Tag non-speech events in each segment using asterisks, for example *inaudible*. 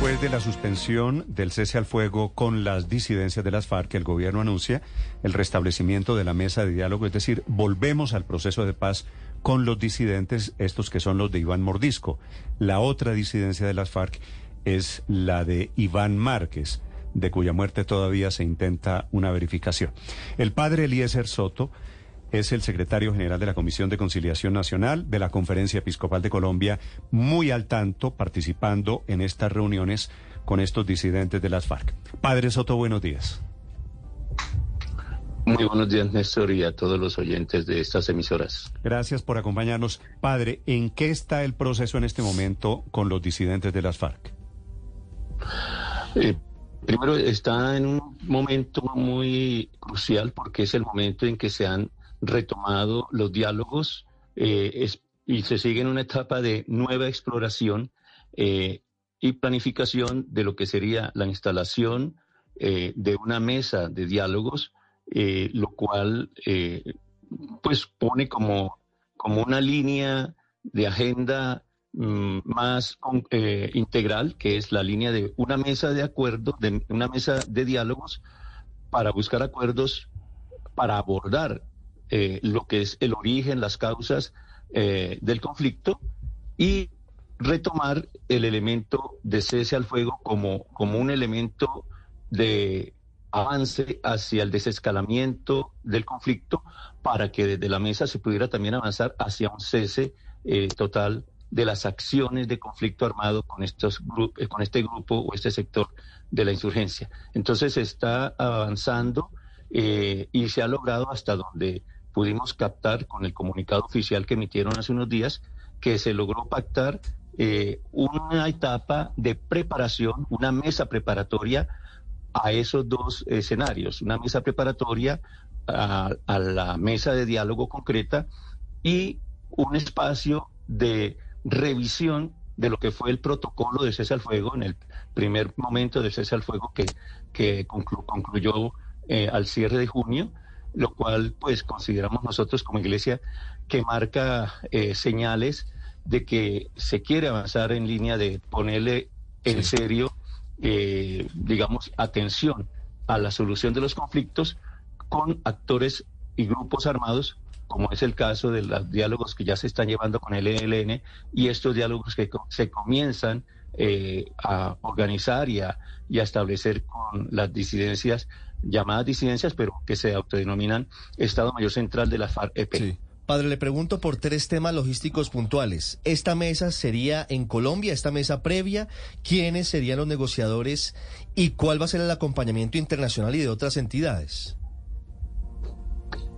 Después de la suspensión del cese al fuego con las disidencias de las FARC, el gobierno anuncia el restablecimiento de la mesa de diálogo, es decir, volvemos al proceso de paz con los disidentes, estos que son los de Iván Mordisco. La otra disidencia de las FARC es la de Iván Márquez, de cuya muerte todavía se intenta una verificación. El padre Eliezer Soto es el secretario general de la Comisión de Conciliación Nacional de la Conferencia Episcopal de Colombia, muy al tanto, participando en estas reuniones con estos disidentes de las FARC. Padre Soto, buenos días. Muy buenos días, Néstor, y a todos los oyentes de estas emisoras. Gracias por acompañarnos. Padre, ¿en qué está el proceso en este momento con los disidentes de las FARC? Eh, primero, está en un momento muy crucial porque es el momento en que se han retomado los diálogos eh, y se sigue en una etapa de nueva exploración eh, y planificación de lo que sería la instalación eh, de una mesa de diálogos, lo cual pues pone como, como una línea de agenda mm, más integral, que es la línea de una mesa de acuerdo, de una mesa de diálogos para buscar acuerdos para abordar eh, lo que es el origen, las causas eh, del conflicto y retomar el elemento de cese al fuego como, como un elemento de avance hacia el desescalamiento del conflicto para que desde la mesa se pudiera también avanzar hacia un cese eh, total de las acciones de conflicto armado con estos con este grupo o este sector de la insurgencia. Entonces se está avanzando y se ha logrado hasta donde pudimos captar con el comunicado oficial que emitieron hace unos días que se logró pactar eh, una etapa de preparación, una mesa preparatoria a esos dos escenarios, una mesa preparatoria a, la mesa de diálogo concreta y un espacio de revisión de lo que fue el protocolo de cese al fuego en el primer momento de cese al fuego que, que concluyó eh, al cierre de junio lo cual pues consideramos nosotros como iglesia que marca eh, señales de que se quiere avanzar en línea de ponerle en serio, eh, digamos, atención a la solución de los conflictos con actores y grupos armados, como es el caso de los diálogos que ya se están llevando con el ELN y estos diálogos que se comienzan eh, a organizar y a, y a establecer con las disidencias llamadas disidencias, pero que se autodenominan Estado Mayor Central de la FARC-EP. Padre, le pregunto por tres temas logísticos puntuales. ¿Esta mesa sería en Colombia, esta mesa previa? ¿Quiénes serían los negociadores? ¿Y cuál va a ser el acompañamiento internacional y de otras entidades?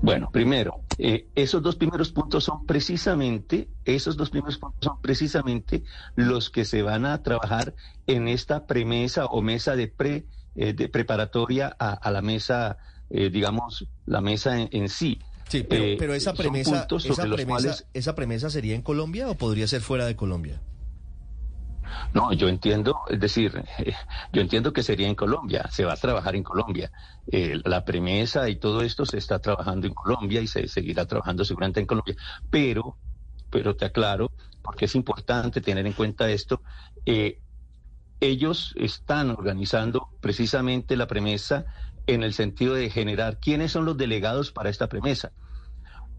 Bueno, primero, eh, esos dos primeros puntos son precisamente, esos dos primeros puntos son precisamente los que se van a trabajar en esta premisa o mesa de pre eh, de preparatoria a, la mesa, eh, digamos, la mesa en, sí. Sí, pero, esa premisa, esa premisa, esa premisa sería en Colombia o podría ser fuera de Colombia. No, yo entiendo, es decir, *laughs* yo entiendo que sería en Colombia, se va a trabajar en Colombia. Eh, la premisa y todo esto se está trabajando en Colombia y se seguirá trabajando seguramente en Colombia. Pero, pero te aclaro, porque es importante tener en cuenta esto, eh, ellos están organizando precisamente la premisa en el sentido de generar quiénes son los delegados para esta premisa,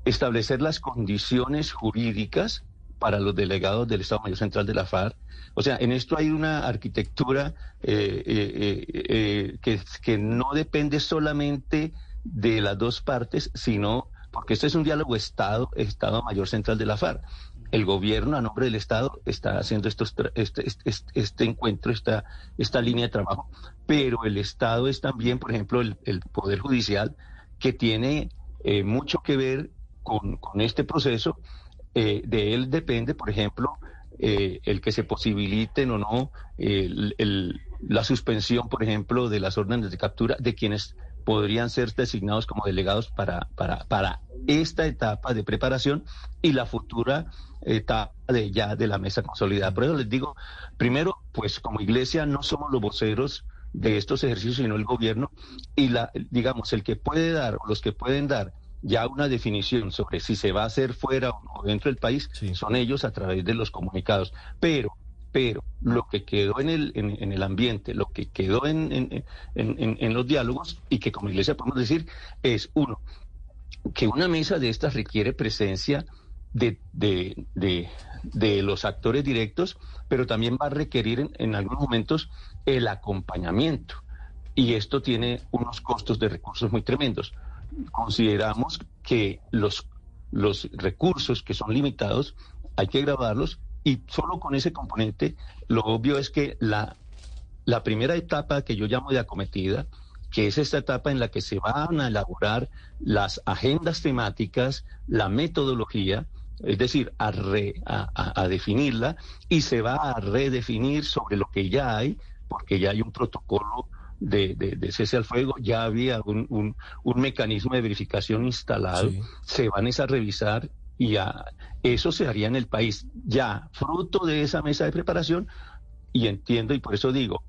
establecer las condiciones jurídicas para los delegados del Estado Mayor Central de la FARC. O sea, en esto hay una arquitectura eh, eh, eh, que, que no depende solamente de las dos partes, sino porque este es un diálogo Estado, Estado Mayor Central de la FARC. El gobierno, a nombre del Estado, está haciendo estos este, este, este, este, encuentro, esta, esta línea de trabajo, pero el Estado es también, por ejemplo, el, Poder Judicial, que tiene mucho que ver con, con este proceso. Eh, de él depende, por ejemplo, eh, el que se posibiliten o no la suspensión, por ejemplo, de las órdenes de captura de quienes podrían ser designados como delegados para, para, para esta etapa de preparación y la futura etapa de ya de la mesa consolidada. Por eso les digo, primero, pues como iglesia no somos los voceros de estos ejercicios, sino el gobierno y la, digamos, el que puede dar o los que pueden dar ya una definición sobre si se va a hacer fuera o dentro del país son ellos a través de los comunicados. Pero pero lo que quedó en el, en, el ambiente, lo que quedó en, en, los diálogos y que como iglesia podemos decir es, uno, que una mesa de estas requiere presencia de, de, de, los actores directos, pero también va a requerir en, algunos momentos el acompañamiento. Y esto tiene unos costos de recursos muy tremendos. Consideramos que los, los recursos que son limitados hay que grabarlos y solo con ese componente, lo obvio es que la, la primera etapa que yo llamo de acometida, que es esta etapa en la que se van a elaborar las agendas temáticas, la metodología, es decir, a, a, definirla y se va a redefinir sobre lo que ya hay, porque ya hay un protocolo de, de, cese al fuego, ya había un, un, mecanismo de verificación instalado, se van a revisar y eso se haría en el país ya fruto de esa mesa de preparación y entiendo y por eso digo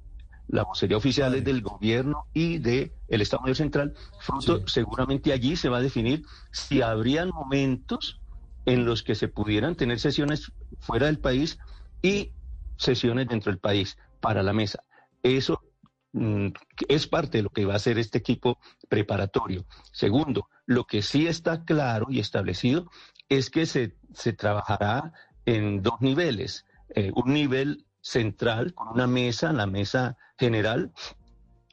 la vocería oficial es del gobierno y del el Estado Mayor Central fruto seguramente allí se va a definir si habrían momentos en los que se pudieran tener sesiones fuera del país y sesiones dentro del país para la mesa eso mm, es parte de lo que va a hacer este equipo preparatorio. Segundo, lo que sí está claro y establecido es que se, se trabajará en dos niveles. Eh, un nivel central con una mesa, la mesa general,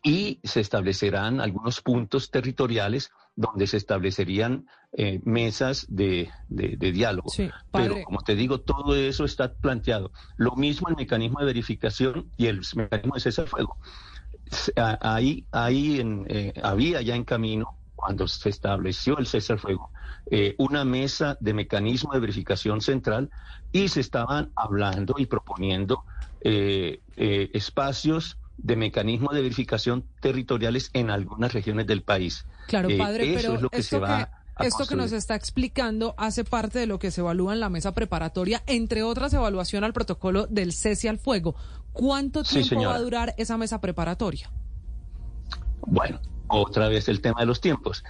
y se establecerán algunos puntos territoriales donde se establecerían eh, mesas de, de, diálogo. Pero como te digo, todo eso está planteado. Lo mismo el mecanismo de verificación y el mecanismo de cese al fuego. Ahí, ahí en, eh, había ya en camino, cuando se estableció el cese al fuego, eh, una mesa de mecanismo de verificación central y se estaban hablando y proponiendo eh, eh, espacios de mecanismo de verificación territoriales en algunas regiones del país. Claro, padre, pero es lo que se va esto que nos está explicando hace parte de lo que se evalúa en la mesa preparatoria, entre otras evaluación al protocolo del cese al fuego. ¿Cuánto tiempo va a durar esa mesa preparatoria? Bueno, otra vez el tema de los tiempos.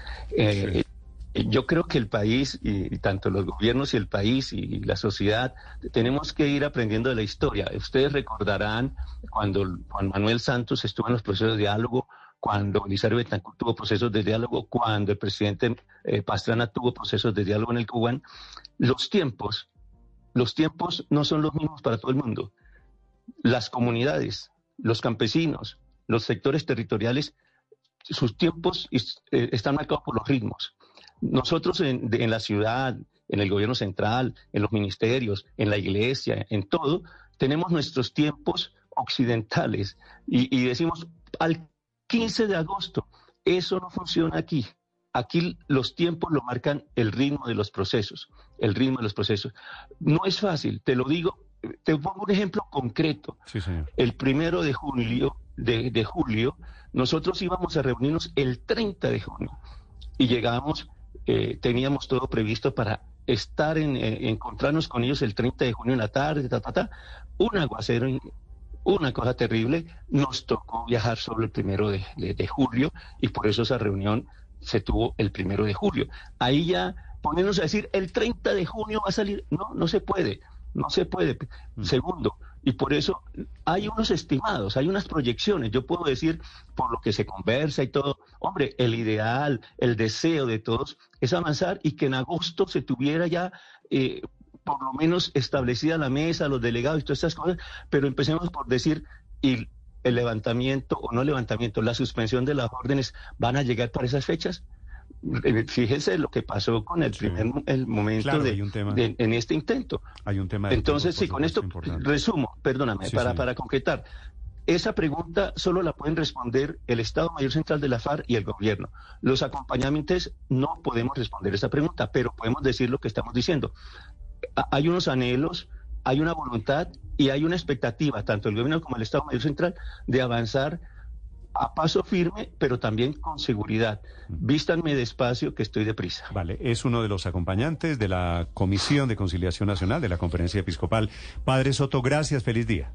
Yo creo que el país, y, tanto los gobiernos y el país y la sociedad, tenemos que ir aprendiendo de la historia. Ustedes recordarán cuando Juan Manuel Santos estuvo en los procesos de diálogo, cuando Elizabeth Betancourt tuvo procesos de diálogo, cuando el presidente eh, Pastrana tuvo procesos de diálogo en el Cubán, los tiempos, los tiempos no son los mismos para todo el mundo. Las comunidades, los campesinos, los sectores territoriales, sus tiempos eh, están marcados por los ritmos. Nosotros en, la ciudad, en el gobierno central, en los ministerios, en la iglesia, en todo, tenemos nuestros tiempos occidentales y, decimos al 15 de agosto, eso no funciona aquí. Aquí los tiempos lo marcan el ritmo de los procesos, el ritmo de los procesos. No es fácil, te lo digo, te pongo un ejemplo concreto. El primero de julio, de, de, julio, nosotros íbamos a reunirnos el 30 de junio y llegamos eh, teníamos todo previsto para estar en, eh, encontrarnos con ellos el 30 de junio en la tarde, ta, ta, ta. un aguacero, una cosa terrible, nos tocó viajar solo el primero de, julio y por eso esa reunión se tuvo el primero de julio. Ahí ya ponernos a decir el 30 de junio va a salir, no, no se puede, no se puede. Mm. Segundo, y por eso hay unos estimados, hay unas proyecciones. Yo puedo decir, por lo que se conversa y todo, hombre, el ideal, el deseo de todos es avanzar y que en agosto se tuviera ya eh, por lo menos establecida la mesa, los delegados y todas estas cosas, pero empecemos por decir, y el levantamiento o no levantamiento, la suspensión de las órdenes van a llegar para esas fechas. Eh, fíjese lo que pasó con el primer el momento de, en este intento. Hay un tema. Entonces, sí, con esto resumo, perdóname, para, para concretar. Esa pregunta solo la pueden responder el Estado Mayor Central de la FARC y el gobierno. Los acompañamientos no podemos responder esa pregunta, pero podemos decir lo que estamos diciendo. Hay unos anhelos, hay una voluntad y hay una expectativa, tanto el gobierno como el Estado Mayor Central, de avanzar a paso firme, pero también con seguridad. Vístanme despacio que estoy deprisa. Vale, es uno de los acompañantes de la Comisión de Conciliación Nacional de la Conferencia Episcopal. Padre Soto, gracias, feliz día.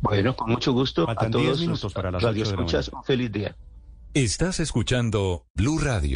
Bueno, con mucho gusto a todos minutos para las radio escuchas, un feliz día. Estás escuchando Blue Radio.